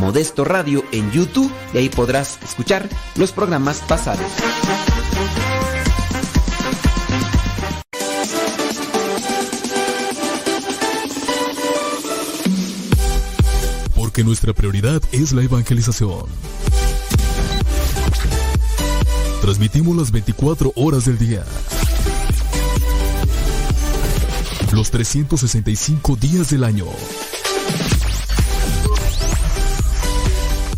Modesto Radio en YouTube y ahí podrás escuchar los programas pasados. Porque nuestra prioridad es la evangelización. Transmitimos las 24 horas del día. Los 365 días del año.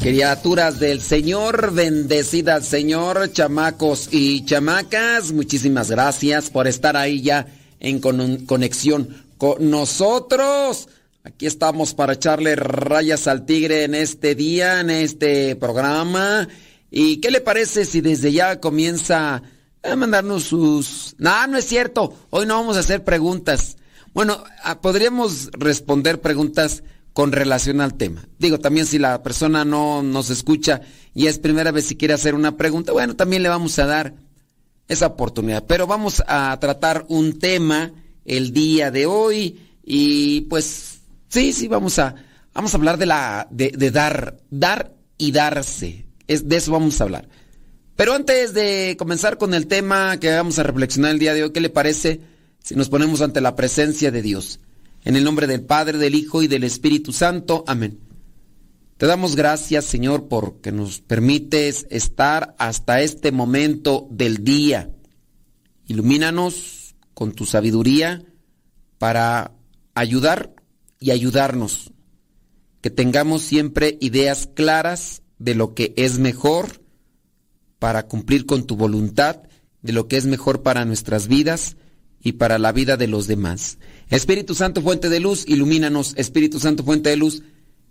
Criaturas del Señor, bendecidas Señor, chamacos y chamacas, muchísimas gracias por estar ahí ya en con- conexión con nosotros. Aquí estamos para echarle rayas al tigre en este día, en este programa. ¿Y qué le parece si desde ya comienza a mandarnos sus... No, no es cierto. Hoy no vamos a hacer preguntas. Bueno, ah, podríamos responder preguntas con relación al tema. Digo, también si la persona no nos escucha y es primera vez si quiere hacer una pregunta, bueno, también le vamos a dar esa oportunidad. Pero vamos a tratar un tema el día de hoy y pues sí, sí, vamos a, vamos a hablar de la, de, de dar, dar y darse. Es, de eso vamos a hablar. Pero antes de comenzar con el tema que vamos a reflexionar el día de hoy, ¿qué le parece si nos ponemos ante la presencia de Dios? En el nombre del Padre, del Hijo y del Espíritu Santo. Amén. Te damos gracias, Señor, porque nos permites estar hasta este momento del día. Ilumínanos con tu sabiduría para ayudar y ayudarnos. Que tengamos siempre ideas claras de lo que es mejor para cumplir con tu voluntad, de lo que es mejor para nuestras vidas y para la vida de los demás. Espíritu Santo, fuente de luz, ilumínanos. Espíritu Santo, fuente de luz,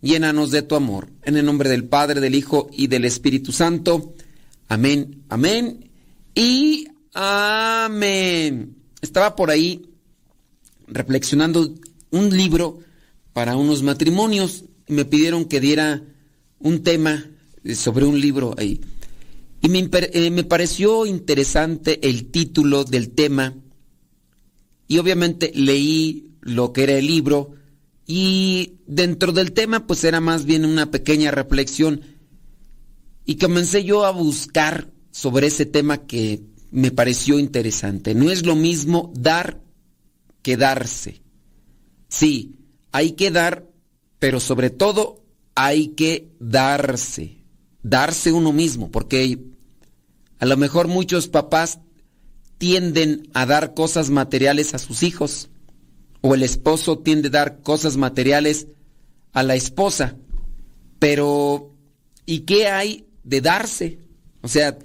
llénanos de tu amor. En el nombre del Padre, del Hijo y del Espíritu Santo. Amén, amén y amén. Estaba por ahí reflexionando un libro para unos matrimonios y me pidieron que diera un tema sobre un libro ahí. Y me, eh, me pareció interesante el título del tema y obviamente leí lo que era el libro Y dentro del tema, pues era más bien una pequeña reflexión. Y comencé yo a buscar sobre ese tema que me pareció interesante. No es lo mismo dar que darse. Sí, hay que dar, pero sobre todo hay que darse. Darse uno mismo, porque a lo mejor muchos papás tienden a dar cosas materiales a sus hijos o el esposo tiende a dar cosas materiales a la esposa. Pero, ¿y qué hay de darse? O sea,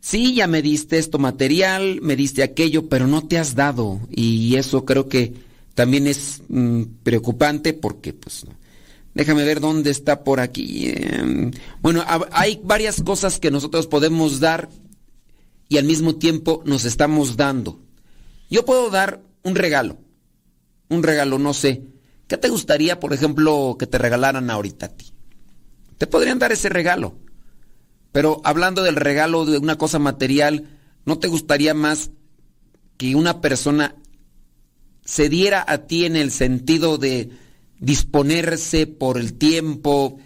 sí, ya me diste esto material, me diste aquello, pero no te has dado. Y eso creo que también es mm, preocupante porque, pues, déjame ver dónde está por aquí. Em, bueno, hay varias cosas que nosotros podemos dar y al mismo tiempo nos estamos dando. Yo puedo dar un regalo un regalo, no sé. ¿Qué te gustaría, por ejemplo, que te regalaran ahorita a ti? Te podrían dar ese regalo. Pero hablando del regalo de una cosa material, ¿no te gustaría más que una persona se diera a ti en el sentido de disponerse por el tiempo?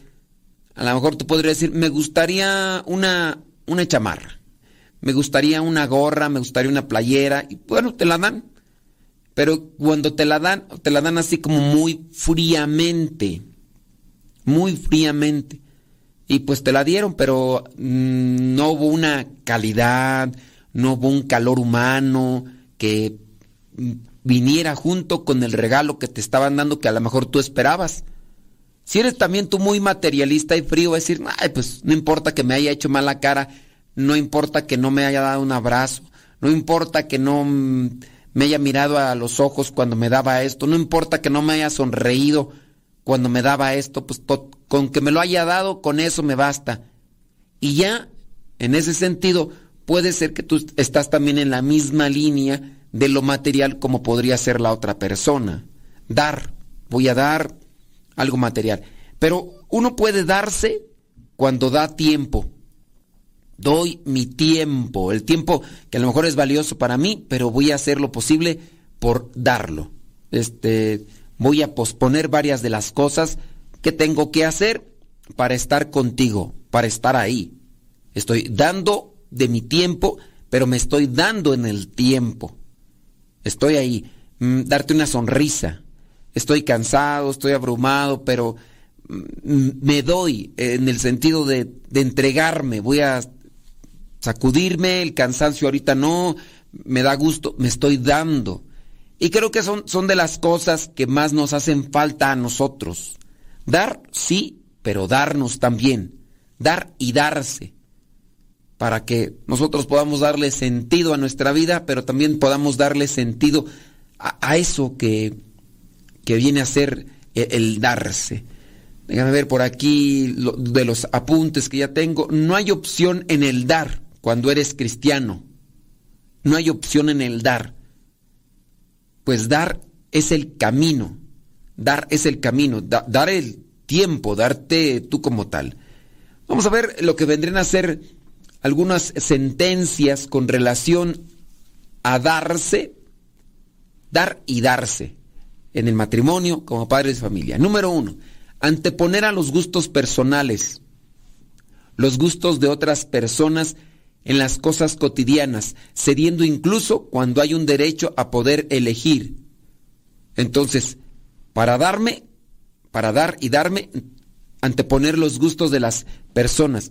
A lo mejor tú podrías decir, me gustaría una, una chamarra, me gustaría una gorra, me gustaría una playera, y bueno, te la dan. Pero cuando te la dan, te la dan así como muy fríamente. Muy fríamente. Y pues te la dieron, pero mm, no hubo una calidad, no hubo un calor humano que viniera junto con el regalo que te estaban dando que a lo mejor tú esperabas. Si eres también tú muy materialista y frío, decir, Ay, pues no importa que me haya hecho mala cara, no importa que no me haya dado un abrazo, no importa que no mm, me haya mirado a los ojos cuando me daba esto, no importa que no me haya sonreído cuando me daba esto, pues con que me lo haya dado, con eso me basta. Y ya, en ese sentido, puede ser que tú estás también en la misma línea de lo material como podría ser la otra persona. Dar, voy a dar algo material. Pero uno puede darse cuando da tiempo doy mi tiempo, el tiempo que a lo mejor es valioso para mí, pero voy a hacer lo posible por darlo. Este, voy a posponer varias de las cosas que tengo que hacer para estar contigo, para estar ahí. Estoy dando de mi tiempo, pero me estoy dando en el tiempo. Estoy ahí, mm, darte una sonrisa. Estoy cansado, estoy abrumado, pero mm, me doy en el sentido de, de entregarme. Voy a sacudirme, el cansancio ahorita no, me da gusto, me estoy dando. Y creo que son, son de las cosas que más nos hacen falta a nosotros. Dar, sí, pero darnos también. Dar y darse. Para que nosotros podamos darle sentido a nuestra vida, pero también podamos darle sentido a, eso que, que, viene a ser el, el darse. Déjame ver por aquí de los apuntes que ya tengo. No hay opción en el dar cuando eres cristiano. No hay opción en el dar. Pues dar es el camino. Dar es el camino. dar el tiempo, darte tú como tal. Vamos a ver lo que vendrían a ser algunas sentencias con relación a darse, dar y darse en el matrimonio como padres de familia. Número uno, anteponer a los gustos personales, los gustos de otras personas en las cosas cotidianas, cediendo incluso cuando hay un derecho a poder elegir. Entonces, para darme, para dar y darme, anteponer los gustos de las personas.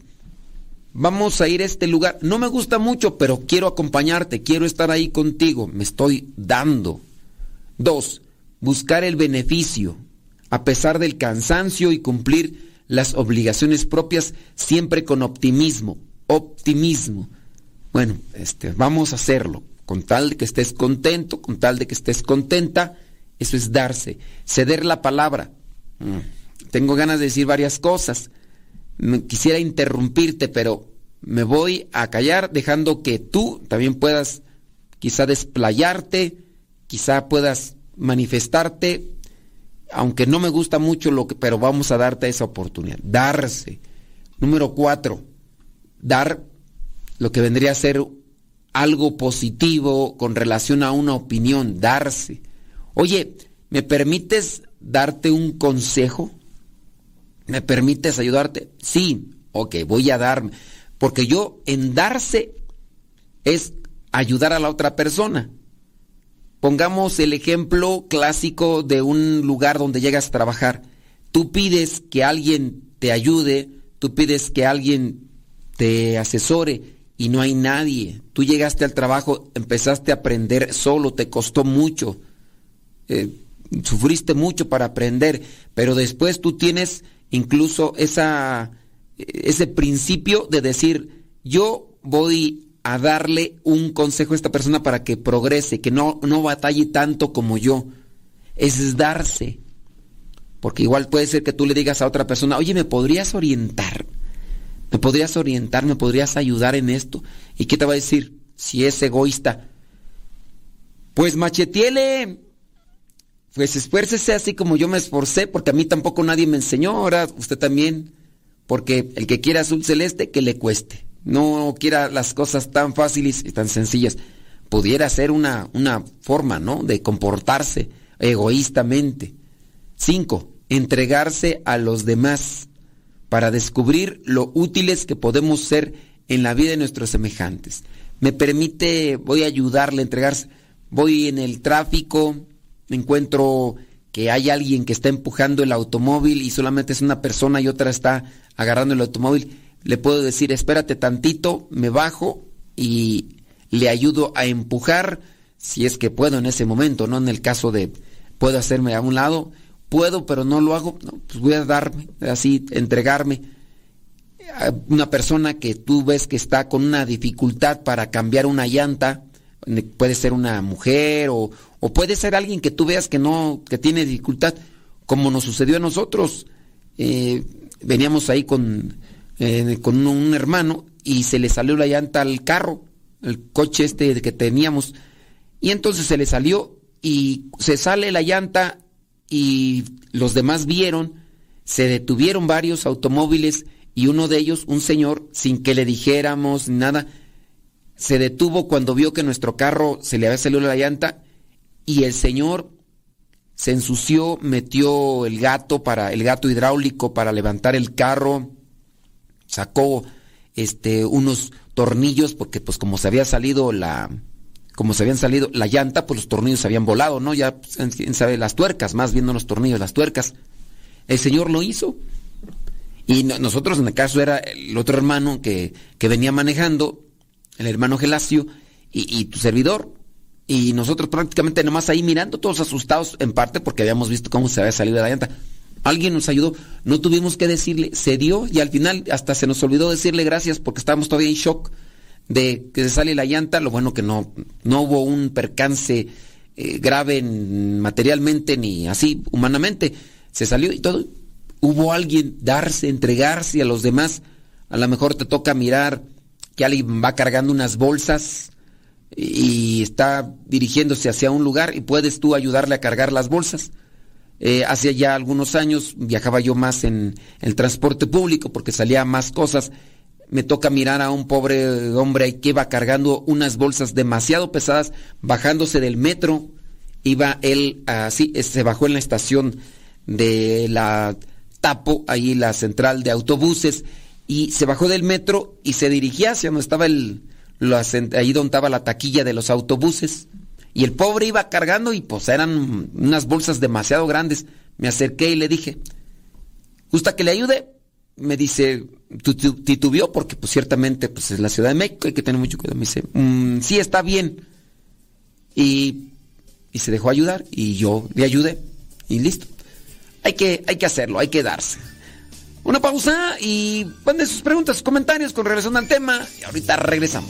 Vamos a ir a este lugar. No me gusta mucho, pero quiero acompañarte, quiero estar ahí contigo, me estoy dando. Dos, buscar el beneficio, a pesar del cansancio y cumplir las obligaciones propias siempre con optimismo optimismo. Bueno, este, vamos a hacerlo, con tal de que estés contento, con tal de que estés contenta, eso es darse, ceder la palabra. Mm, tengo ganas de decir varias cosas. Quisiera interrumpirte, pero me voy a callar dejando que tú también puedas quizá desplayarte, quizá puedas manifestarte, aunque no me gusta mucho lo que, pero vamos a darte esa oportunidad. Darse. Número cuatro, dar lo que vendría a ser algo positivo con relación a una opinión, darse. Oye, ¿me permites darte un consejo? ¿Me permites ayudarte? Sí, ok, voy a darme. Porque yo en darse es ayudar a la otra persona. Pongamos el ejemplo clásico de un lugar donde llegas a trabajar. Tú pides que alguien te ayude, tú pides que alguien te asesore y no hay nadie. Tú llegaste al trabajo, empezaste a aprender solo, te costó mucho, eh, sufriste mucho para aprender, pero después tú tienes incluso esa, ese principio de decir, yo voy a darle un consejo a esta persona para que progrese, que no, no batalle tanto como yo. Es darse. Porque igual puede ser que tú le digas a otra persona, oye, ¿me podrías orientar? ¿Me podrías orientar? ¿Me podrías ayudar en esto? ¿Y qué te va a decir si es egoísta? Pues machetiele. Pues esfuércese así como yo me esforcé, porque a mí tampoco nadie me enseñó, ahora usted también. Porque el que quiera azul celeste, que le cueste no quiera las cosas tan fáciles y tan sencillas. Pudiera ser una, una forma, ¿no? De comportarse egoístamente. Cinco, entregarse a los demás para descubrir lo útiles que podemos ser en la vida de nuestros semejantes. Me permite, voy a ayudarle a entregarse. Voy en el tráfico, encuentro que hay alguien que está empujando el automóvil y solamente es una persona y otra está agarrando el automóvil le puedo decir, espérate tantito, me bajo y le ayudo a empujar, si es que puedo en ese momento, no en el caso de puedo hacerme a un lado, puedo, pero no lo hago, pues voy a darme, así, entregarme a una persona que tú ves que está con una dificultad para cambiar una llanta, puede ser una mujer o, o puede ser alguien que tú veas que no, que tiene dificultad, como nos sucedió a nosotros. Eh, veníamos ahí con eh, con un, hermano y se le salió la llanta al carro, el coche este que teníamos. Y entonces se le salió y se sale la llanta y los demás vieron, se detuvieron varios automóviles y uno de ellos, un señor, sin que le dijéramos nada, se detuvo cuando vio que nuestro carro se le había salido la llanta y el señor se ensució, metió el gato para el gato hidráulico para levantar el carro, sacó este unos tornillos porque pues como se había salido la como se habían salido la llanta, pues los tornillos se habían volado, ¿no? Ya quién sabe las tuercas, más viendo los tornillos, las tuercas. El Señor lo hizo. Y nosotros en el caso era el otro hermano que, que venía manejando, el hermano Gelacio, y, y, tu servidor. Y nosotros prácticamente nomás ahí mirando, todos asustados, en parte porque habíamos visto cómo se había salido la llanta. Alguien nos ayudó, no tuvimos que decirle, se dio y al final hasta se nos olvidó decirle gracias porque estábamos todavía en shock de que se sale la llanta, lo bueno que no, no hubo un percance eh, grave materialmente ni así humanamente, se salió y todo. Hubo alguien darse, entregarse a los demás, a lo mejor te toca mirar que alguien va cargando unas bolsas y está dirigiéndose hacia un lugar y puedes tú ayudarle a cargar las bolsas eh, hace ya algunos años viajaba yo más en el transporte público porque salía más cosas. Me toca mirar a un pobre hombre que iba cargando unas bolsas demasiado pesadas, bajándose del metro. Iba él así, se bajó en la estación de la Tapo, ahí la central de autobuses, y se bajó del metro y se dirigía hacia donde estaba el, ahí donde estaba la taquilla de los autobuses. Y el pobre iba cargando y pues eran unas bolsas demasiado grandes. Me acerqué y le dije, ¿gusta que le ayude? Me dice, titubeó porque pues ciertamente pues es la Ciudad de México, hay que tener mucho cuidado. Me dice, mm, sí, está bien. Y, y se dejó ayudar y yo le ayudé y listo. Hay que, hay que hacerlo, hay que darse. Una pausa y manden sus preguntas, sus comentarios con relación al tema y ahorita regresamos.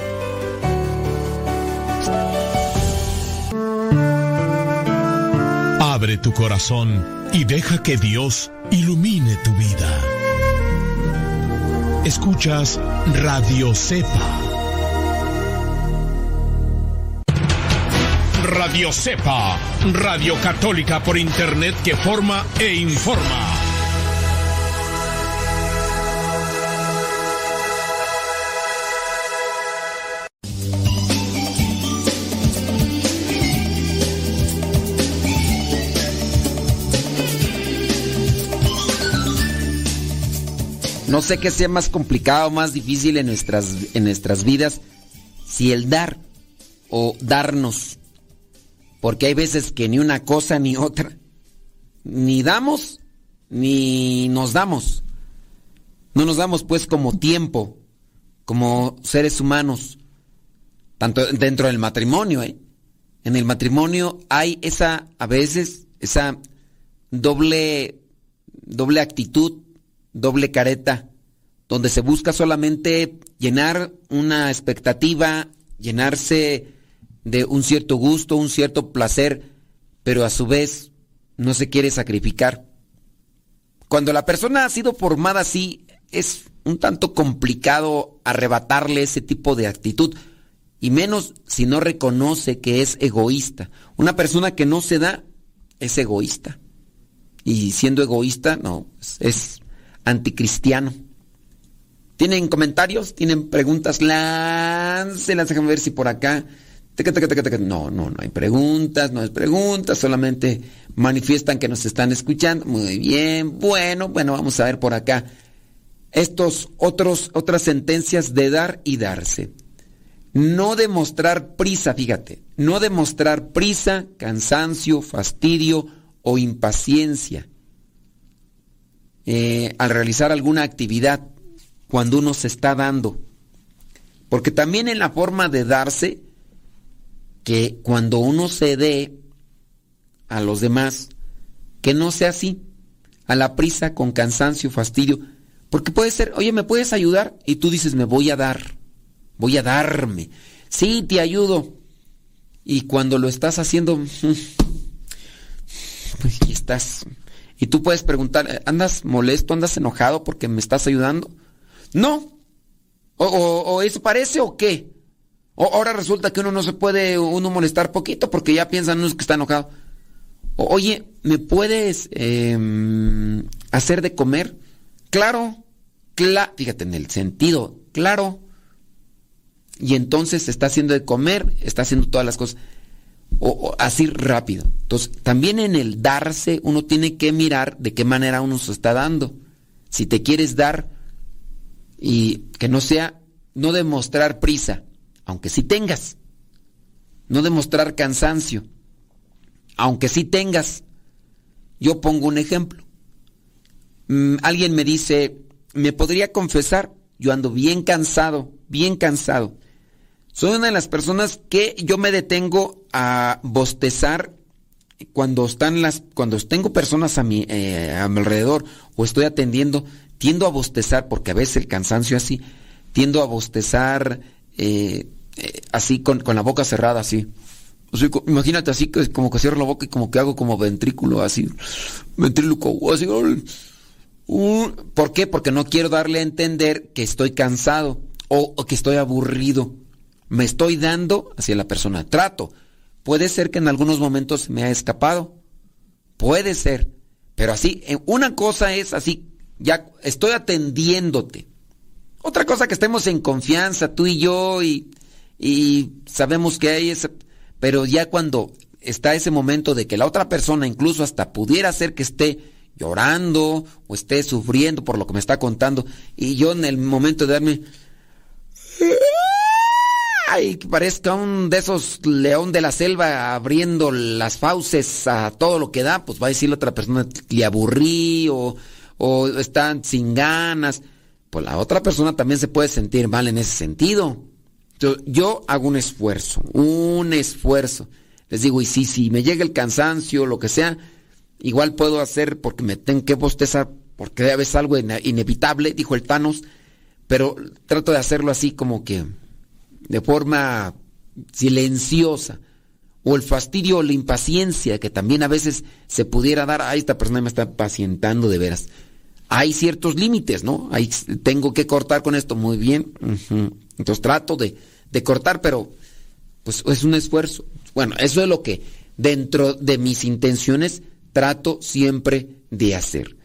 Abre tu corazón y deja que Dios ilumine tu vida. Escuchas Radio Cepa. Radio Cepa, Radio Católica por Internet que forma e informa. No sé qué sea más complicado, más difícil en nuestras, en nuestras vidas, si el dar o darnos. Porque hay veces que ni una cosa ni otra. Ni damos, ni nos damos. No nos damos pues como tiempo, como seres humanos. Tanto dentro del matrimonio, ¿eh? En el matrimonio hay esa, a veces, esa doble, doble actitud doble careta, donde se busca solamente llenar una expectativa, llenarse de un cierto gusto, un cierto placer, pero a su vez no se quiere sacrificar. Cuando la persona ha sido formada así, es un tanto complicado arrebatarle ese tipo de actitud, y menos si no reconoce que es egoísta. Una persona que no se da es egoísta. Y siendo egoísta, no, es anticristiano. ¿Tienen comentarios? ¿Tienen preguntas? Láncelas, déjame ver si por acá. No, no, no hay preguntas, no hay preguntas, solamente manifiestan que nos están escuchando. Muy bien, bueno, bueno, vamos a ver por acá. Estos otros, otras sentencias de dar y darse. No demostrar prisa, fíjate, no demostrar prisa, cansancio, fastidio o impaciencia eh, al realizar alguna actividad cuando uno se está dando. Porque también en la forma de darse, que cuando uno se dé a los demás, que no sea así, a la prisa, con cansancio, fastidio. Porque puede ser, oye, ¿me puedes ayudar? Y tú dices, me voy a dar, voy a darme. Sí, te ayudo. Y cuando lo estás haciendo, pues estás y tú puedes preguntar, ¿andas molesto, andas enojado porque me estás ayudando? No. ¿O, eso parece o qué? Ahora resulta que uno no se puede uno molestar poquito porque ya piensan unos que está enojado. oye, ¿me puedes em, hacer de comer? Claro, claro, fíjate en el sentido, claro. Y entonces está haciendo de comer, está haciendo todas las cosas o, así rápido. Entonces, también en el darse uno tiene que mirar de qué manera uno se está dando. Si te quieres dar y que no sea, no demostrar prisa, aunque sí tengas. No demostrar cansancio, aunque sí tengas. Yo pongo un ejemplo. Mm, alguien me dice, ¿me podría confesar? Yo ando bien cansado, bien cansado. Soy una de las personas que yo me detengo a bostezar cuando están las, cuando tengo personas a mi, eh, a mi alrededor o estoy atendiendo, tiendo a bostezar porque a veces el cansancio así, tiendo a bostezar eh, eh, así con, la boca cerrada así. imagínate así como que cierro la boca y como que hago como ventrículo así, ventrículo así. ¿Por qué? Porque no quiero darle a entender que estoy cansado o que estoy aburrido me estoy dando hacia la persona. Trato. Puede ser que en algunos momentos me ha escapado. Puede ser. Pero así, eh, una cosa es así, ya estoy atendiéndote. Otra cosa que estemos en confianza, tú y yo, y, y sabemos que hay esa... Pero ya cuando está ese momento de que la otra persona incluso hasta pudiera ser que esté llorando o esté sufriendo por lo que me está contando y yo en el momento de darme ay, que parezca un de esos león de la selva abriendo las fauces a todo lo que da, pues va a decir la otra persona le aburrí o, están sin ganas. Pues la otra persona también se puede sentir mal en ese sentido. yo hago un esfuerzo, un esfuerzo. Les digo, y si, me llega el cansancio, lo que sea, igual puedo hacer porque me tengo que bostezar, porque es algo inevitable, dijo el Thanos, pero trato de hacerlo así como que de forma silenciosa. O el fastidio o la impaciencia que también a veces se pudiera dar, a esta persona me está pacientando de veras. Hay ciertos límites, ¿no? Hay, tengo que cortar con esto, muy bien. Entonces trato de, de cortar, pero pues es un esfuerzo. Bueno, eso es lo que dentro de mis intenciones trato siempre de hacer.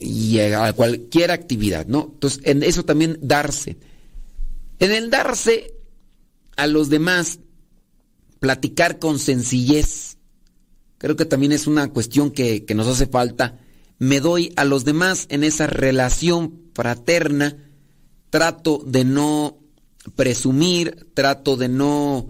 y a cualquier actividad, ¿no? Entonces, en eso también darse. En el darse a los demás, platicar con sencillez, creo que también es una cuestión que, que nos hace falta. Me doy a los demás en esa relación fraterna, trato de no presumir, trato de no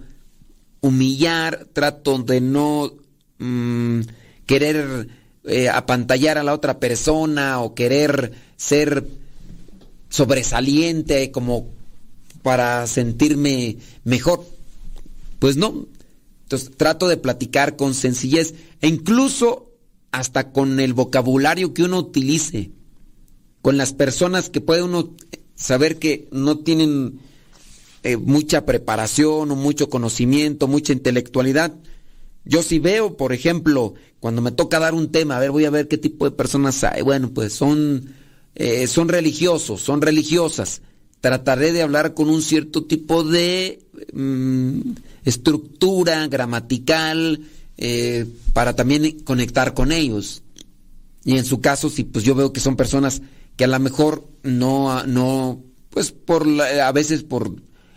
humillar, trato de no mm, querer eh, apantallar a la otra persona o querer ser sobresaliente como para sentirme mejor. Pues no. Entonces trato de platicar con sencillez e incluso hasta con el vocabulario que uno utilice, con las personas que puede uno saber que no tienen eh, mucha preparación o mucho conocimiento, mucha intelectualidad. Yo si veo, por ejemplo, cuando me toca dar un tema, a ver, voy a ver qué tipo de personas hay. Bueno, pues son, eh, son religiosos, son religiosas. Trataré de hablar con un cierto tipo de mm, estructura gramatical eh, para también conectar con ellos. Y en su caso, si pues yo veo que son personas que a lo mejor no, no, pues por a veces por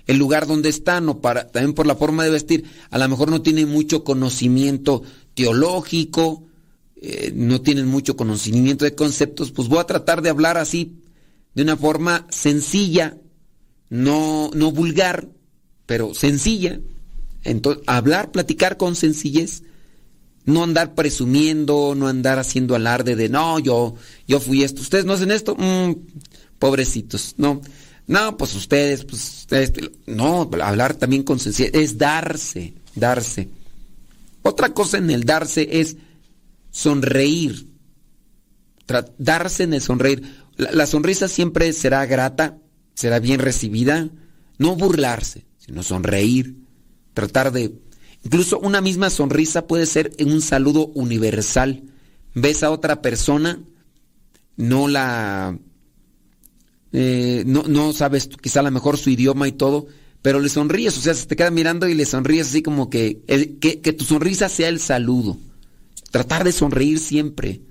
el lugar donde están o para, también por la forma de vestir, a lo mejor no tienen mucho conocimiento teológico, eh, no tienen mucho conocimiento de conceptos, pues voy a tratar de hablar así, de una forma sencilla, no, no vulgar, pero sencilla. Entonces, hablar, platicar con sencillez. No andar presumiendo, no andar haciendo alarde de no, yo, yo fui esto. Ustedes no hacen esto, mm, pobrecitos, no. No, pues ustedes, pues ustedes, no, hablar también con sencillez, es darse, darse. Otra cosa en el darse es sonreír, darse en el sonreír. La, sonrisa siempre será grata, será bien recibida, no burlarse, sino sonreír, tratar de... Incluso una misma sonrisa puede ser un saludo universal. Ves a otra persona, no la eh, no, no sabes quizá a lo mejor su idioma y todo, pero le sonríes, o sea, se te queda mirando y le sonríes así como que, que, tu sonrisa sea el saludo. Tratar de sonreír siempre,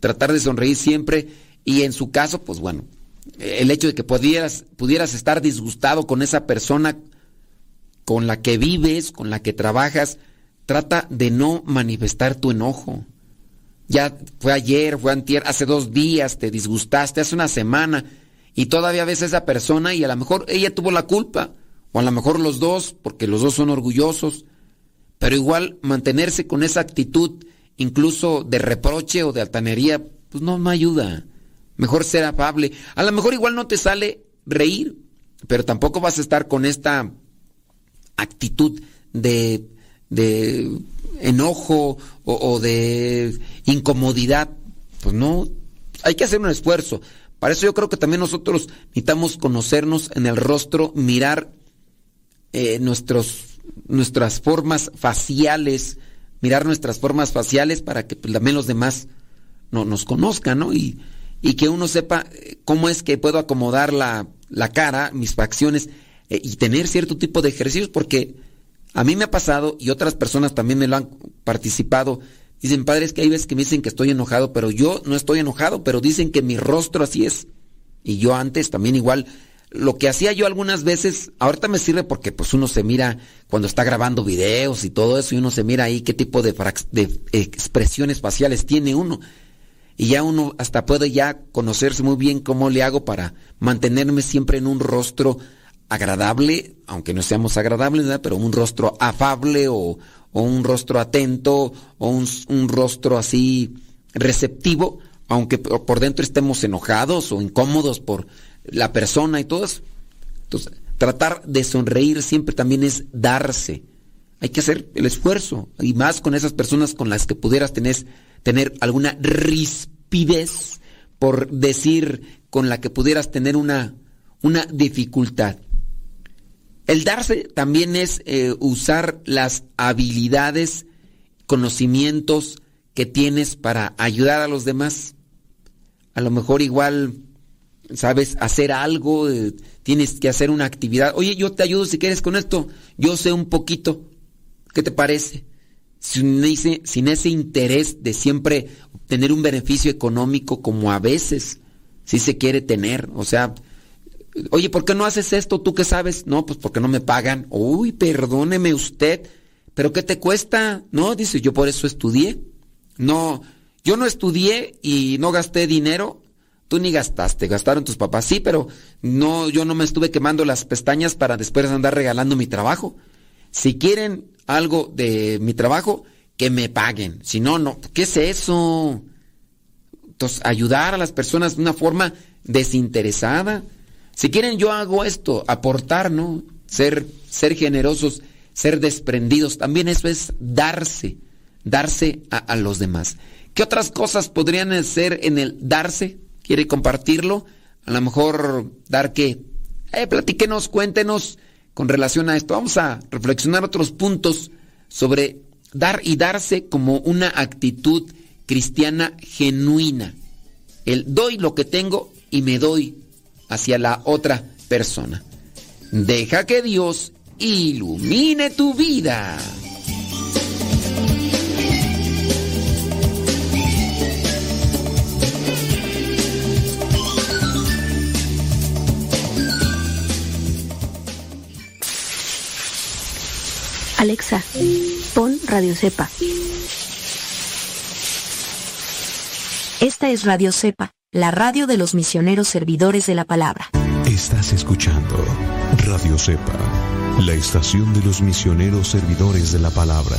tratar de sonreír siempre y en su caso, pues bueno, el hecho de que pudieras, pudieras estar disgustado con esa persona con la que vives, con la que trabajas, trata de no manifestar tu enojo. Ya fue ayer, fue antier, hace dos días, te disgustaste, hace una semana y todavía ves a esa persona y a lo mejor ella tuvo la culpa, o a lo mejor los dos, porque los dos son orgullosos, pero igual mantenerse con esa actitud, incluso de reproche o de altanería, pues no me ayuda. Mejor ser afable. A lo mejor igual no te sale reír, pero tampoco vas a estar con esta actitud de, de enojo o, de incomodidad. Pues no, hay que hacer un esfuerzo. Para eso yo creo que también nosotros necesitamos conocernos en el rostro, mirar eh, nuestros, nuestras formas faciales, mirar nuestras formas faciales para que pues, también los demás no, nos conozcan, ¿no? Y, que uno sepa eh, cómo es que puedo acomodar la, la cara, mis facciones, eh, y tener cierto tipo de ejercicios, porque a mí me ha pasado, y otras personas también me lo han participado, Dicen, padres, que hay veces que me dicen que estoy enojado, pero yo no estoy enojado, pero dicen que mi rostro así es. Y yo antes también igual lo que hacía yo algunas veces, ahorita me sirve porque pues uno se mira cuando está grabando videos y todo eso y uno se mira ahí qué tipo de, de expresiones faciales tiene uno. Y ya uno hasta puede ya conocerse muy bien cómo le hago para mantenerme siempre en un rostro agradable, aunque no seamos agradables, pero un rostro afable o, un rostro atento o un, un rostro así receptivo, aunque por dentro estemos enojados o incómodos por la persona y todo eso. Entonces, tratar de sonreír siempre también es darse. Hay que hacer el esfuerzo, y más con esas personas con las que pudieras tener, tener alguna rispidez, por decir, con la que pudieras tener una, una dificultad. El darse también es eh, usar las habilidades, conocimientos que tienes para ayudar a los demás. A lo mejor igual sabes hacer algo, eh, tienes que hacer una actividad. Oye, yo te ayudo si quieres con esto. Yo sé un poquito. ¿Qué te parece? Sin ese, interés de siempre obtener un beneficio económico como a veces sí se quiere tener. O sea, oye, ¿por qué no haces esto? ¿Tú qué sabes? No, pues porque no me pagan. Uy, perdóneme usted. ¿Pero qué te cuesta? No, dice, yo por eso estudié. No, yo no estudié y no gasté dinero Tú ni gastaste, gastaron tus papás. Sí, pero no, yo no me estuve quemando las pestañas para después andar regalando mi trabajo. Si quieren algo de mi trabajo, que me paguen. Si no, no. ¿Qué es eso? Entonces, ayudar a las personas de una forma desinteresada. Si quieren, yo hago esto, aportar, ¿no? Ser, ser generosos, ser desprendidos. También eso es darse, darse a, los demás. ¿Qué otras cosas podrían ser en el darse? quiere compartirlo, a lo mejor dar que, eh, platíquenos, cuéntenos con relación a esto. Vamos a reflexionar otros puntos sobre dar y darse como una actitud cristiana genuina. El doy lo que tengo y me doy hacia la otra persona. Deja que Dios ilumine tu vida. Alexa, pon Radio Cepa. Esta es Radio Cepa, la radio de los misioneros servidores de la palabra. Estás escuchando Radio Cepa, la estación de los misioneros servidores de la palabra.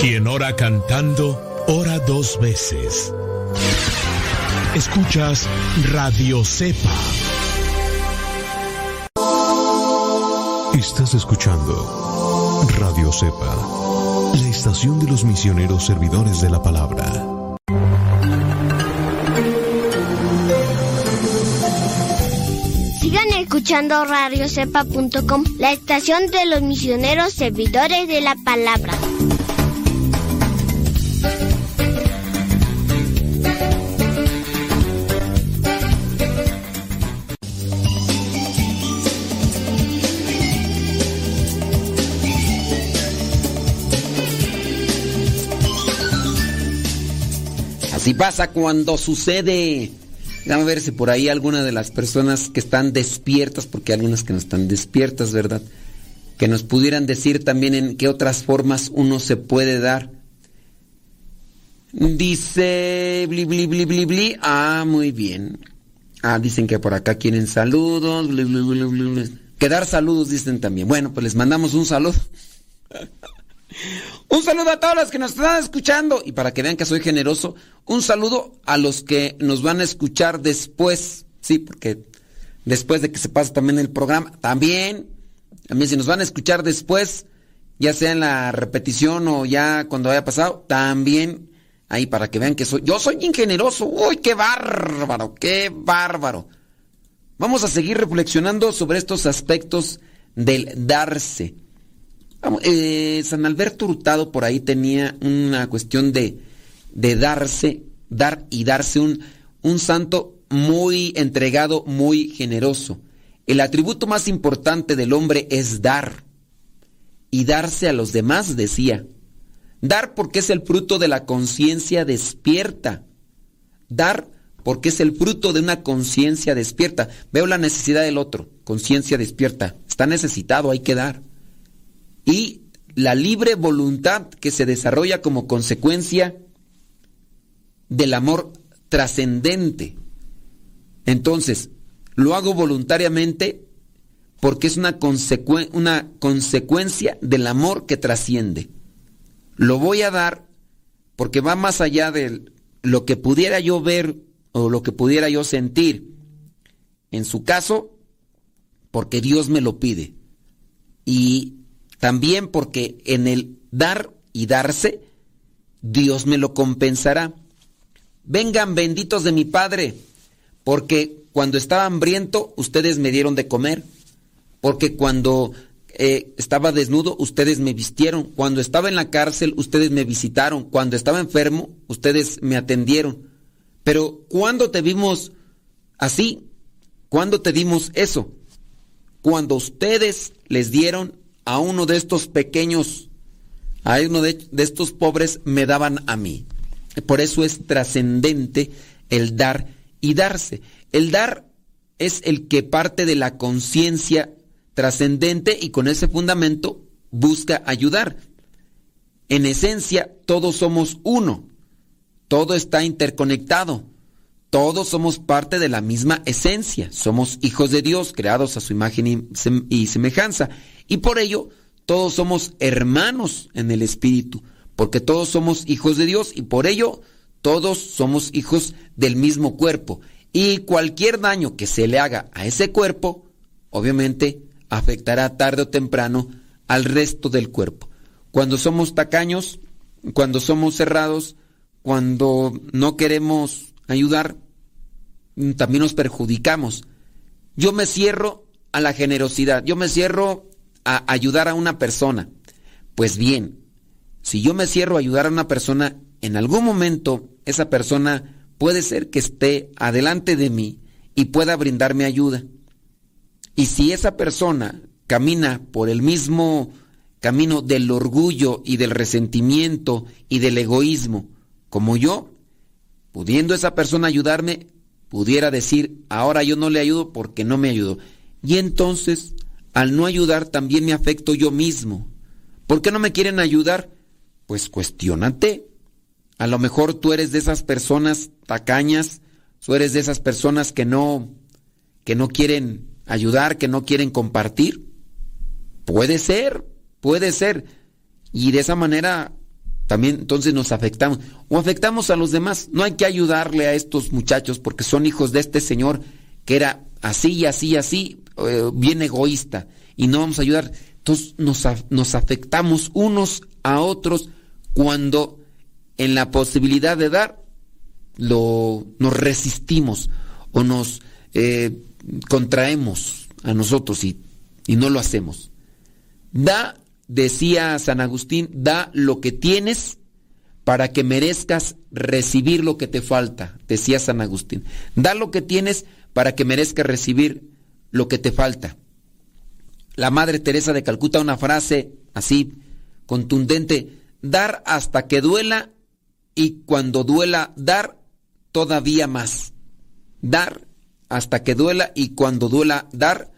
Quien ora cantando, ora dos veces. Escuchas Radio Cepa Estás escuchando Radio Cepa, la estación de los misioneros servidores de la palabra. Sigan escuchando radiocepa.com, la estación de los misioneros servidores de la palabra. Así pasa cuando sucede. Déjame ver si por ahí alguna de las personas que están despiertas, porque hay algunas que no están despiertas, ¿verdad? Que nos pudieran decir también en qué otras formas uno se puede dar. Dice bli bli bli bli bli. Ah, muy bien. Ah, dicen que por acá quieren saludos. Bli, bli, que dar saludos dicen también. Bueno, pues les mandamos un saludo. Un saludo a todos los que nos están escuchando y para que vean que soy generoso, un saludo a los que nos van a escuchar después, sí, porque después de que se pase también el programa, también, también si nos van a escuchar después, ya sea en la repetición o ya cuando haya pasado, también ahí para que vean que soy, yo soy ingeneroso, uy, qué bárbaro, qué bárbaro. Vamos a seguir reflexionando sobre estos aspectos del darse. Eh, San Alberto Hurtado por ahí tenía una cuestión de, de darse, dar y darse un, un santo muy entregado, muy generoso. El atributo más importante del hombre es dar. Y darse a los demás, decía. Dar porque es el fruto de la conciencia despierta. Dar porque es el fruto de una conciencia despierta. Veo la necesidad del otro, conciencia despierta. Está necesitado, hay que dar. Y la libre voluntad que se desarrolla como consecuencia del amor trascendente. Entonces, lo hago voluntariamente porque es una, una consecuencia del amor que trasciende. Lo voy a dar porque va más allá de lo que pudiera yo ver o lo que pudiera yo sentir. En su caso, porque Dios me lo pide. Y también porque en el dar y darse, Dios me lo compensará. Vengan benditos de mi Padre, porque cuando estaba hambriento, ustedes me dieron de comer. Porque cuando eh, estaba desnudo, ustedes me vistieron. Cuando estaba en la cárcel, ustedes me visitaron. Cuando estaba enfermo, ustedes me atendieron. Pero ¿cuándo te vimos así? ¿Cuándo te dimos eso? Cuando ustedes les dieron a uno de estos pequeños, a uno de, estos pobres, me daban a mí. Por eso es trascendente el dar y darse. El dar es el que parte de la conciencia trascendente y con ese fundamento busca ayudar. En esencia, todos somos uno. Todo está interconectado. Todos somos parte de la misma esencia. Somos hijos de Dios, creados a su imagen y semejanza. Y por ello, todos somos hermanos en el Espíritu porque todos somos hijos de Dios y por ello todos somos hijos del mismo cuerpo. Y cualquier daño que se le haga a ese cuerpo, obviamente afectará tarde o temprano al resto del cuerpo. Cuando somos tacaños, cuando somos cerrados, cuando no queremos ayudar, también nos perjudicamos. Yo me cierro a la generosidad, yo me cierro a ayudar a una persona. Pues bien, si yo me cierro a ayudar a una persona, en algún momento esa persona puede ser que esté adelante de mí y pueda brindarme ayuda. Y si esa persona camina por el mismo camino del orgullo y del resentimiento y del egoísmo como yo, pudiendo esa persona ayudarme, pudiera decir, ahora yo no le ayudo porque no me ayudó. Y entonces, al no ayudar, también me afecto yo mismo. ¿Por qué no me quieren ayudar? pues cuestionate. A lo mejor tú eres de esas personas tacañas, tú eres de esas personas que no que no quieren ayudar, que no quieren compartir. Puede ser, puede ser. Y de esa manera también entonces nos afectamos o afectamos a los demás. No hay que ayudarle a estos muchachos porque son hijos de este señor que era así y así y así, eh, bien egoísta y no vamos a ayudar. Entonces nos, nos afectamos unos a otros cuando en la posibilidad de dar lo, nos resistimos o nos eh, contraemos a nosotros y, y no lo hacemos. Da, decía San Agustín, da lo que tienes para que merezcas recibir lo que te falta, decía San Agustín. Da lo que tienes para que merezcas recibir lo que te falta. La Madre Teresa de Calcuta, una frase así contundente, dar hasta que duela y cuando duela dar todavía más. Dar hasta que duela y cuando duela dar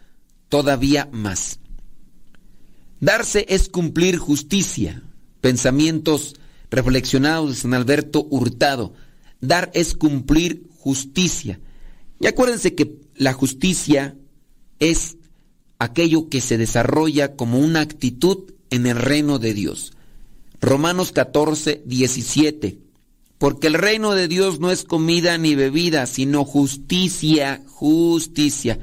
todavía más. Darse es cumplir justicia. Pensamientos reflexionados de San Alberto Hurtado. Dar es cumplir justicia. Y acuérdense que la justicia es aquello que se desarrolla como una actitud en el reino de Dios. Romanos 14, 17. Porque el reino de Dios no es comida ni bebida, sino justicia, justicia.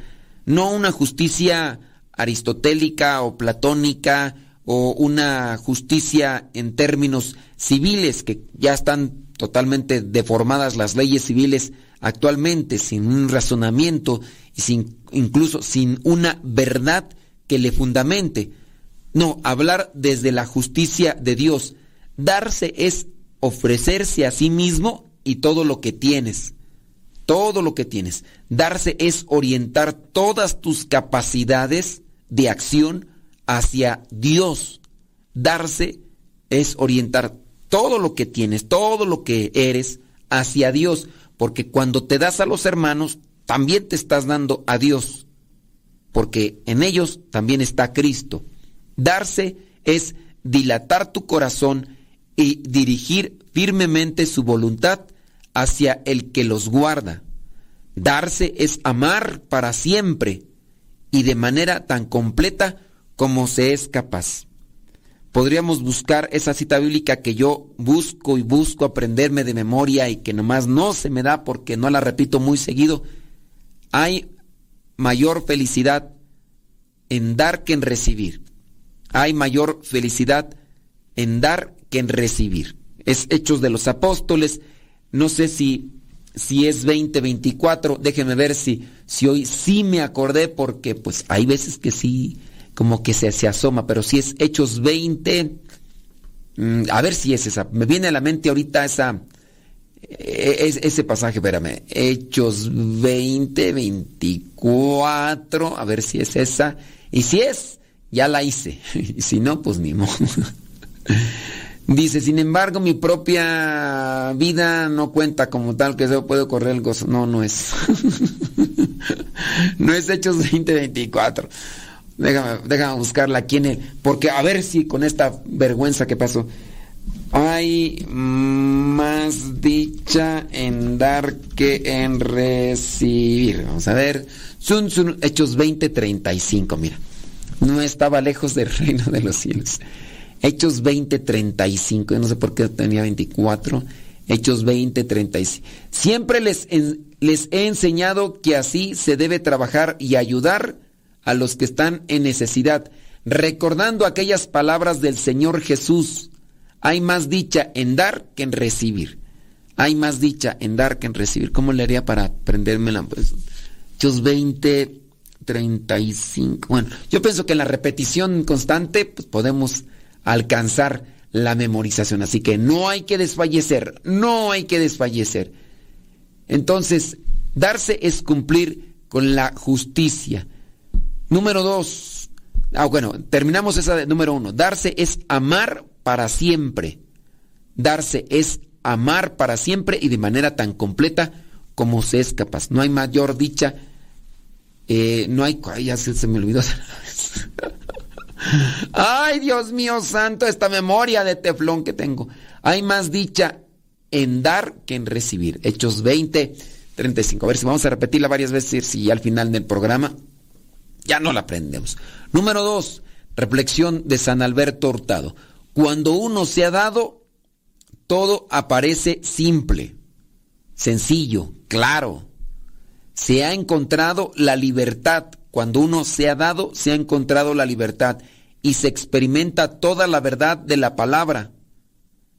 No una justicia aristotélica o platónica o una justicia en términos civiles, que ya están totalmente deformadas las leyes civiles actualmente, sin un razonamiento y sin, incluso sin una verdad que le fundamente no, hablar desde la justicia de Dios. Darse es ofrecerse a sí mismo y todo lo que tienes. Todo lo que tienes. Darse es orientar todas tus capacidades de acción hacia Dios. Darse es orientar todo lo que tienes, todo lo que eres hacia Dios. Porque cuando te das a los hermanos, también te estás dando a Dios. Porque en ellos también está Cristo. Darse es dilatar tu corazón y dirigir firmemente su voluntad hacia el que los guarda. Darse es amar para siempre y de manera tan completa como se es capaz. Podríamos buscar esa cita bíblica que yo busco y busco aprenderme de memoria y que nomás no se me da porque no la repito muy seguido. Hay mayor felicidad en dar que en recibir. Hay mayor felicidad en dar que en recibir. Es Hechos de los Apóstoles. No sé si, si es 2024. Déjeme ver si, si hoy sí me acordé porque pues hay veces que sí, como que se, se asoma, pero si es Hechos 20. Mm, a ver si es esa. Me viene a la mente ahorita esa, e, ese pasaje, espérame. Hechos 20, 24. A ver si es esa. Y si es, ya la hice. Y si no, pues ni modo. Dice, sin embargo, mi propia vida no cuenta como tal que yo puedo correr el gozo. No, no es. no es Hechos 2024. Déjame, déjame buscarla aquí en Porque a ver si con esta vergüenza que pasó. Hay más dicha en dar que en recibir. Vamos a ver. Sun, sun, Hechos 20:35, mira. No estaba lejos del reino de los cielos. Hechos 20, 35. Yo no sé por qué tenía 24. Hechos 20, 35. Siempre les, les he enseñado que así se debe trabajar y ayudar a los que están en necesidad, recordando aquellas palabras del Señor Jesús. Hay más dicha en dar que en recibir. Hay más dicha en dar que en recibir. ¿Cómo le haría para aprendérmela? Pues, Hechos 20, 35. Bueno, yo pienso que en la repetición constante pues, podemos alcanzar la memorización. Así que no hay que desfallecer, no hay que desfallecer. Entonces, darse es cumplir con la justicia. Número dos, ah, bueno, terminamos esa de número uno. Darse es amar para siempre. Darse es amar para siempre y de manera tan completa como se es capaz. No hay mayor dicha. Eh, no hay. ya se, se me olvidó. Ay, Dios mío santo, esta memoria de teflón que tengo. Hay más dicha en dar que en recibir. Hechos 20, 35. A ver si vamos a repetirla varias veces si al final del programa ya no la aprendemos. Número 2, reflexión de San Alberto Hurtado. Cuando uno se ha dado, todo aparece simple, sencillo, claro. Se ha encontrado la libertad. Cuando uno se ha dado, se ha encontrado la libertad y se experimenta toda la verdad de la palabra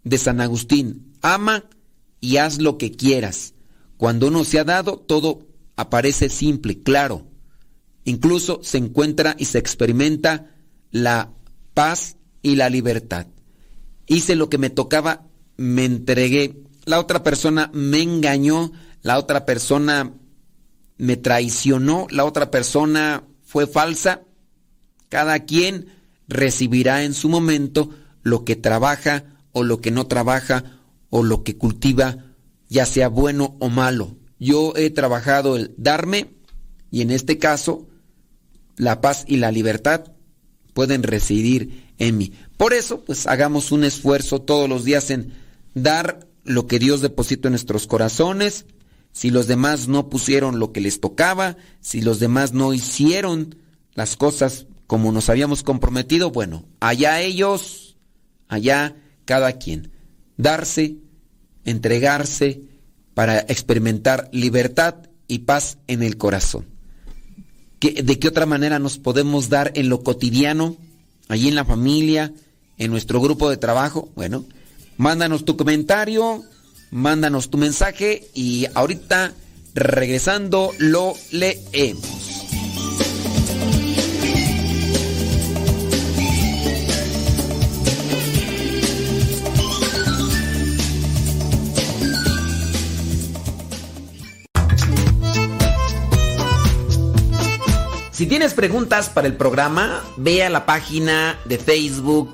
de San Agustín. Ama y haz lo que quieras. Cuando uno se ha dado, todo aparece simple, claro. Incluso se encuentra y se experimenta la paz y la libertad. Hice lo que me tocaba, me entregué. La otra persona me engañó, la otra persona me traicionó, la otra persona fue falsa. Cada quien recibirá en su momento lo que trabaja o lo que no trabaja o lo que cultiva, ya sea bueno o malo. Yo he trabajado el darme y en este caso la paz y la libertad pueden residir en mí. Por eso, pues hagamos un esfuerzo todos los días en dar lo que Dios depositó en nuestros corazones. Si los demás no pusieron lo que les tocaba, si los demás no hicieron las cosas como nos habíamos comprometido, bueno, allá ellos, allá cada quien. Darse, entregarse para experimentar libertad y paz en el corazón. ¿De qué otra manera nos podemos dar en lo cotidiano, allí en la familia, en nuestro grupo de trabajo? Bueno, mándanos tu comentario, mándanos tu mensaje y ahorita regresando lo leemos. Si tienes preguntas para el programa, ve a la página de Facebook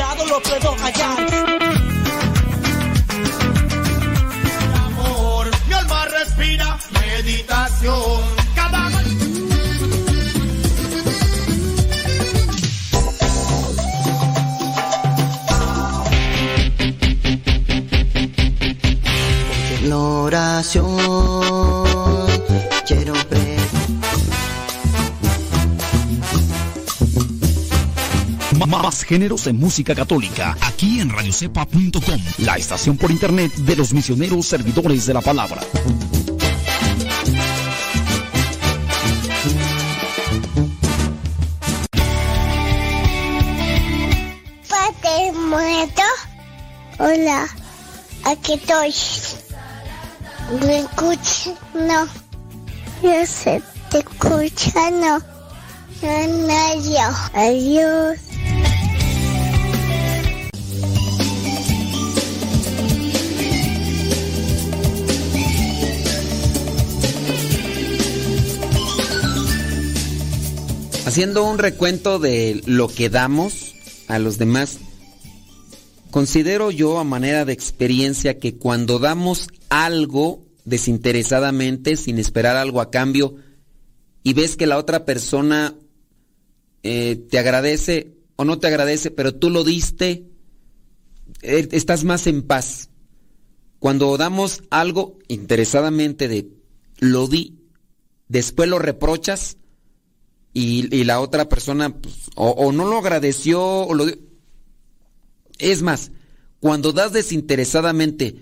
lado lo puedo hallar. amor, mi alma respira meditación. Cada oración Más géneros en música católica, aquí en radiocepa.com, la estación por internet de los misioneros servidores de la palabra. Padre muerto. Hola, aquí estoy. ¿Me escuchas? No. Yo sé, te escucha, no. No, no, yo. Adiós. Haciendo un recuento de lo que damos a los demás, considero yo a manera de experiencia que cuando damos algo desinteresadamente, sin esperar algo a cambio, y ves que la otra persona eh, te agradece o no te agradece, pero tú lo diste, eh, estás más en paz. Cuando damos algo interesadamente de lo di, después lo reprochas y, y la otra persona pues, o, no lo agradeció o lo. Es más, cuando das desinteresadamente,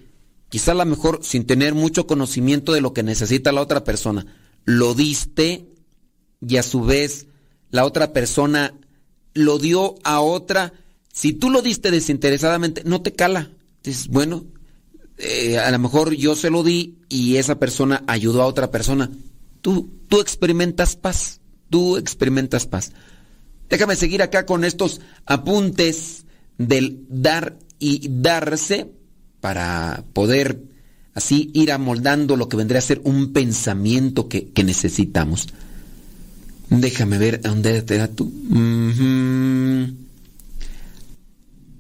quizá a lo mejor sin tener mucho conocimiento de lo que necesita la otra persona, lo diste y a su vez la otra persona lo dio a otra, si tú lo diste desinteresadamente, no te cala. Dices, bueno, eh, a lo mejor yo se lo di y esa persona ayudó a otra persona. Tú, tú experimentas paz, tú experimentas paz. Déjame seguir acá con estos apuntes del dar y darse para poder así ir amoldando lo que vendría a ser un pensamiento que, que necesitamos. Déjame ver a dónde te da tú.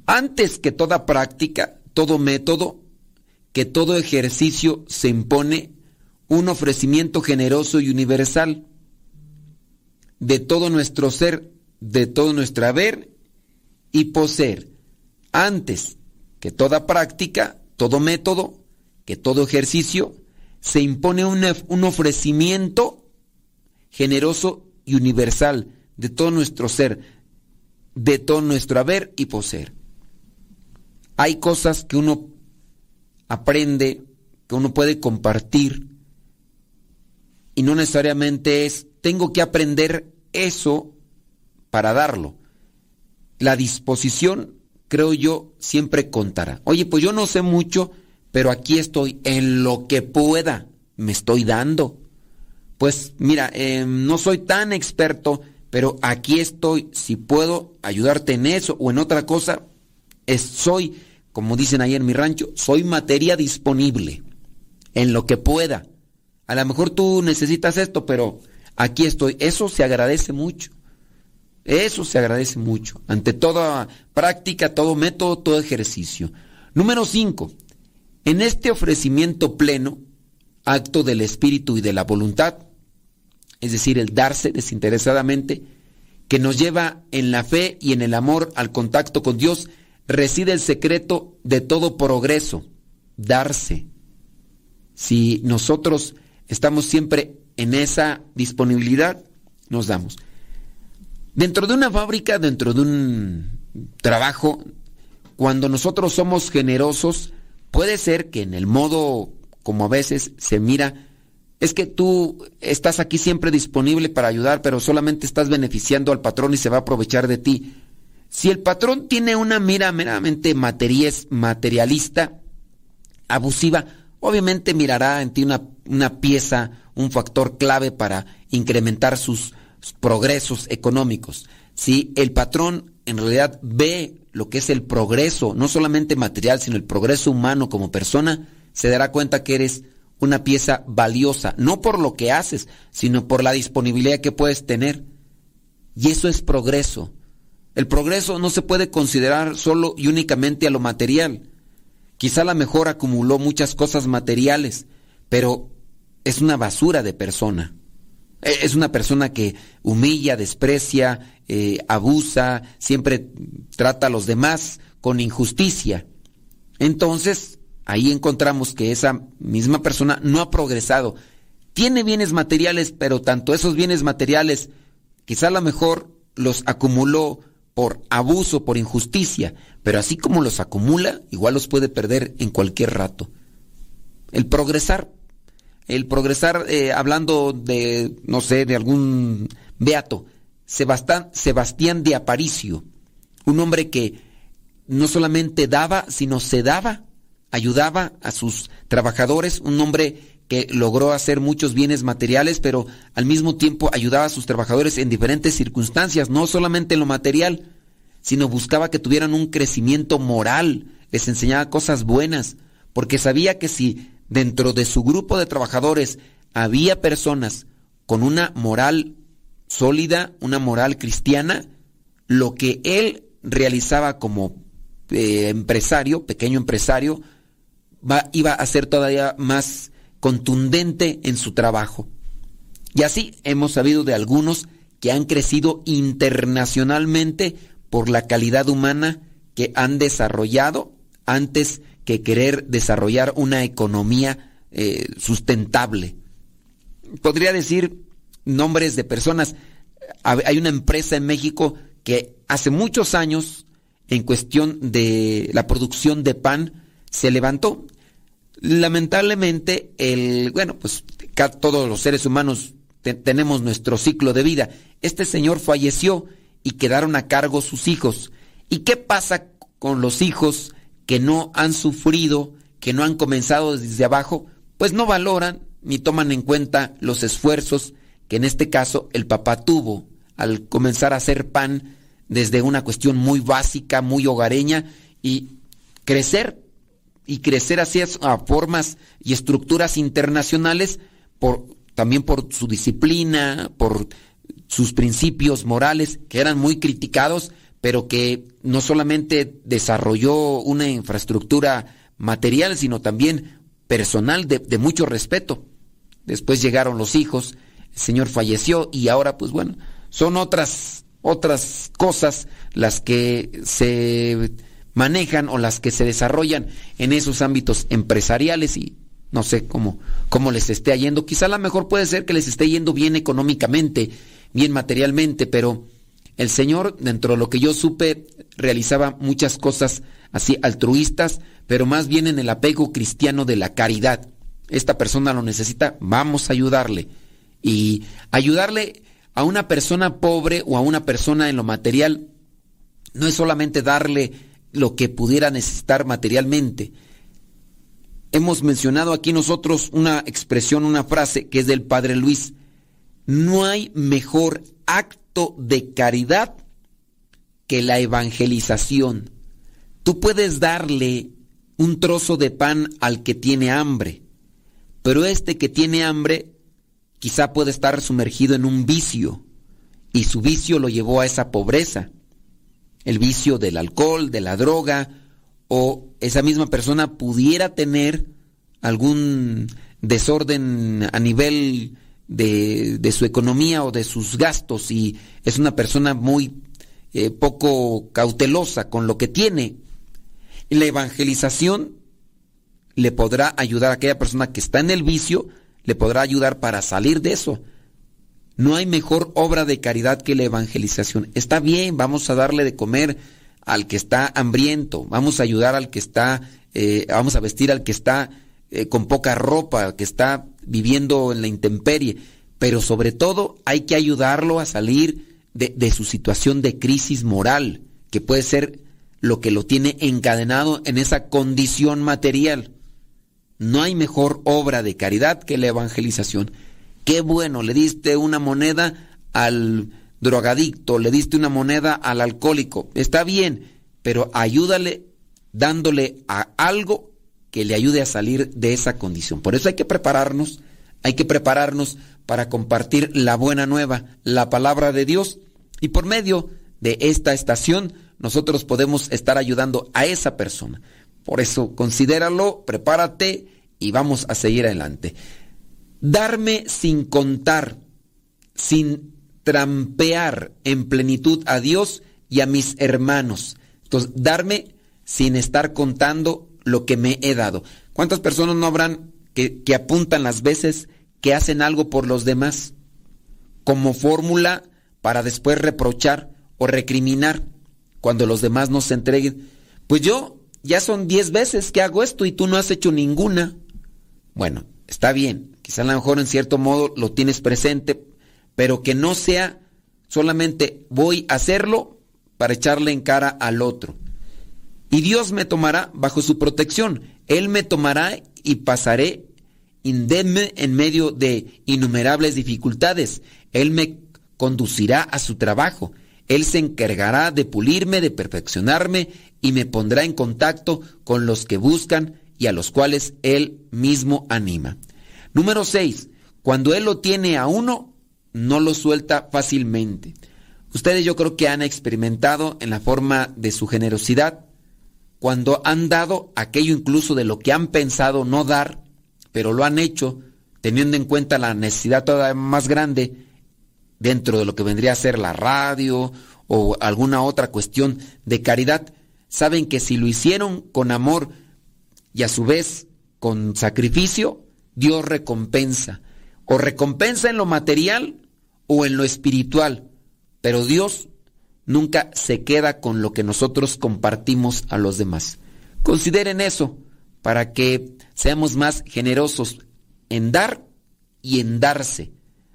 Antes que toda práctica, todo método, que todo ejercicio se impone un ofrecimiento generoso y universal de todo nuestro ser, de todo nuestro haber y poseer. Antes que toda práctica, todo método, que todo ejercicio, se impone un, un ofrecimiento generoso y universal de todo nuestro ser, de todo nuestro haber y poseer. Hay cosas que uno aprende, que uno puede compartir, y no necesariamente es, tengo que aprender eso para darlo. La disposición, creo yo, siempre contará. Oye, pues yo no sé mucho, pero aquí estoy, en lo que pueda, me estoy dando. Pues mira, eh, no soy tan experto, pero aquí estoy, si puedo ayudarte en eso o en otra cosa, soy, como dicen ahí en mi rancho, soy materia disponible, en lo que pueda. A lo mejor tú necesitas esto, pero aquí estoy. Eso se agradece mucho. Eso se agradece mucho. Ante toda práctica, todo método, todo ejercicio. Número 5. En este ofrecimiento pleno, acto del espíritu y de la voluntad, es decir, el darse desinteresadamente, que nos lleva en la fe y en el amor al contacto con Dios, reside el secreto de todo progreso, darse. Si nosotros estamos siempre en esa disponibilidad, nos damos. Dentro de una fábrica, dentro de un trabajo, cuando nosotros somos generosos, puede ser que en el modo como a veces se mira, es que tú estás aquí siempre disponible para ayudar, pero solamente estás beneficiando al patrón y se va a aprovechar de ti. Si el patrón tiene una mira meramente materialista, abusiva, obviamente mirará en ti una, una pieza, un factor clave para incrementar sus progresos económicos. Si el patrón en realidad ve lo que es el progreso, no solamente material, sino el progreso humano como persona, se dará cuenta que eres una pieza valiosa, no por lo que haces, sino por la disponibilidad que puedes tener. Y eso es progreso. El progreso no se puede considerar solo y únicamente a lo material. Quizá la mejor acumuló muchas cosas materiales, pero es una basura de persona. E, es una persona que humilla, desprecia, eh, abusa, siempre trata a los demás con injusticia. Entonces, ahí encontramos que esa misma persona no ha progresado. Tiene bienes materiales, pero tanto esos bienes materiales, quizá a lo mejor los acumuló por abuso, por injusticia, pero así como los acumula, igual los puede perder en cualquier rato. El progresar el progresar eh, hablando de, no sé, de algún beato, Sebastián, Sebastián de Aparicio, un hombre que no solamente daba, sino se daba, ayudaba a sus trabajadores, un hombre que logró hacer muchos bienes materiales, pero al mismo tiempo ayudaba a sus trabajadores en diferentes circunstancias, no solamente en lo material, sino buscaba que tuvieran un crecimiento moral, les enseñaba cosas buenas, porque sabía que si dentro de su grupo de trabajadores había personas con una moral sólida, una moral cristiana, lo que él realizaba como eh, empresario, pequeño empresario, iba a ser todavía más contundente en su trabajo. Y así hemos sabido de algunos que han crecido internacionalmente por la calidad humana que han desarrollado antes que querer desarrollar una economía eh, sustentable. Podría decir nombres de personas. Hay una empresa en México que hace muchos años, en cuestión de la producción de pan, se levantó. Lamentablemente, el, bueno, pues todos los seres humanos tenemos nuestro ciclo de vida. Este señor falleció y quedaron a cargo sus hijos. ¿Y qué pasa con los hijos que no han sufrido, que no han comenzado desde abajo, pues no valoran ni toman en cuenta los esfuerzos que en este caso el papá tuvo al comenzar a hacer pan desde una cuestión muy básica, muy hogareña y crecer y crecer hacia a formas y estructuras internacionales por también por su disciplina, por sus principios morales que eran muy criticados, pero que no solamente desarrolló una infraestructura material, sino también personal de, mucho respeto. Después llegaron los hijos, el Señor falleció y ahora, pues bueno, son otras, otras cosas las que se manejan o las que se desarrollan en esos ámbitos empresariales y no sé cómo, cómo les esté yendo. Quizá a lo mejor puede ser que les esté yendo bien económicamente, bien materialmente, pero el Señor, dentro de lo que yo supe, realizaba muchas cosas así altruistas, pero más bien en el apego cristiano de la caridad. Esta persona lo necesita, vamos a ayudarle. Y ayudarle a una persona pobre o a una persona en lo material no es solamente darle lo que pudiera necesitar materialmente. Hemos mencionado aquí nosotros una expresión, una frase que es del Padre Luis. No hay mejor acto de caridad que la evangelización. Tú puedes darle un trozo de pan al que tiene hambre, pero este que tiene hambre quizá puede estar sumergido en un vicio y su vicio lo llevó a esa pobreza. El vicio del alcohol, de la droga, o esa misma persona pudiera tener algún desorden a nivel de, de, su economía o de sus gastos y es una persona muy eh, poco cautelosa con lo que tiene. La evangelización le podrá ayudar a aquella persona que está en el vicio, le podrá ayudar para salir de eso. No hay mejor obra de caridad que la evangelización. Está bien, vamos a darle de comer al que está hambriento, vamos a ayudar al que está, eh, vamos a vestir al que está eh, con poca ropa, al que está viviendo en la intemperie, pero sobre todo hay que ayudarlo a salir de, su situación de crisis moral, que puede ser lo que lo tiene encadenado en esa condición material. No hay mejor obra de caridad que la evangelización. Qué bueno, le diste una moneda al drogadicto, le diste una moneda al alcohólico. Está bien, pero ayúdale dándole a algo que le ayude a salir de esa condición. Por eso hay que prepararnos, hay que prepararnos para compartir la buena nueva, la palabra de Dios. Y por medio de esta estación, nosotros podemos estar ayudando a esa persona. Por eso, considéralo, prepárate y vamos a seguir adelante. Darme sin contar, sin trampear en plenitud a Dios y a mis hermanos. Entonces, darme sin estar contando lo que me he dado. ¿Cuántas personas no habrán que, apuntan las veces que hacen algo por los demás como fórmula para después reprochar o recriminar cuando los demás no se entreguen? Pues yo ya son diez veces que hago esto y tú no has hecho ninguna. Bueno, está bien, quizá a lo mejor en cierto modo lo tienes presente, pero que no sea solamente voy a hacerlo para echarle en cara al otro. Y Dios me tomará bajo su protección. Él me tomará y pasaré indemne en medio de innumerables dificultades. Él me conducirá a su trabajo. Él se encargará de pulirme, de perfeccionarme y me pondrá en contacto con los que buscan y a los cuales Él mismo anima. Número 6. Cuando Él lo tiene a uno, no lo suelta fácilmente. Ustedes yo creo que han experimentado en la forma de su generosidad, cuando han dado aquello incluso de lo que han pensado no dar, pero lo han hecho teniendo en cuenta la necesidad todavía más grande dentro de lo que vendría a ser la radio o alguna otra cuestión de caridad, saben que si lo hicieron con amor y a su vez con sacrificio, Dios recompensa. O recompensa en lo material o en lo espiritual. Pero Dios nunca se queda con lo que nosotros compartimos a los demás. Consideren eso para que seamos más generosos en dar y en darse.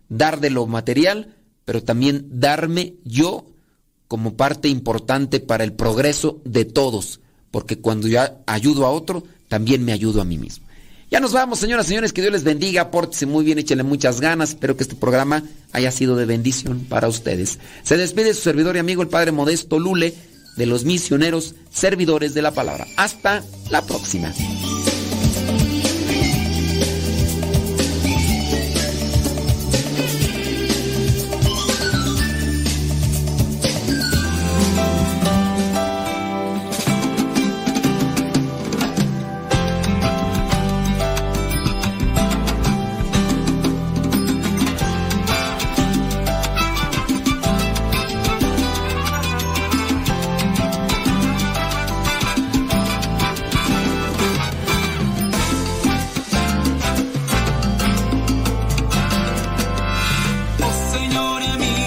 Dar de lo material, pero también darme yo como parte importante para el progreso de todos. Porque cuando yo ayudo a otro, también me ayudo a mí mismo. Ya nos vamos, señoras y señores, que Dios les bendiga, pórtese muy bien, échenle muchas ganas, espero que este programa haya sido de bendición para ustedes. Se despide su servidor y amigo el Padre Modesto Lule de los misioneros servidores de la palabra. Hasta la próxima.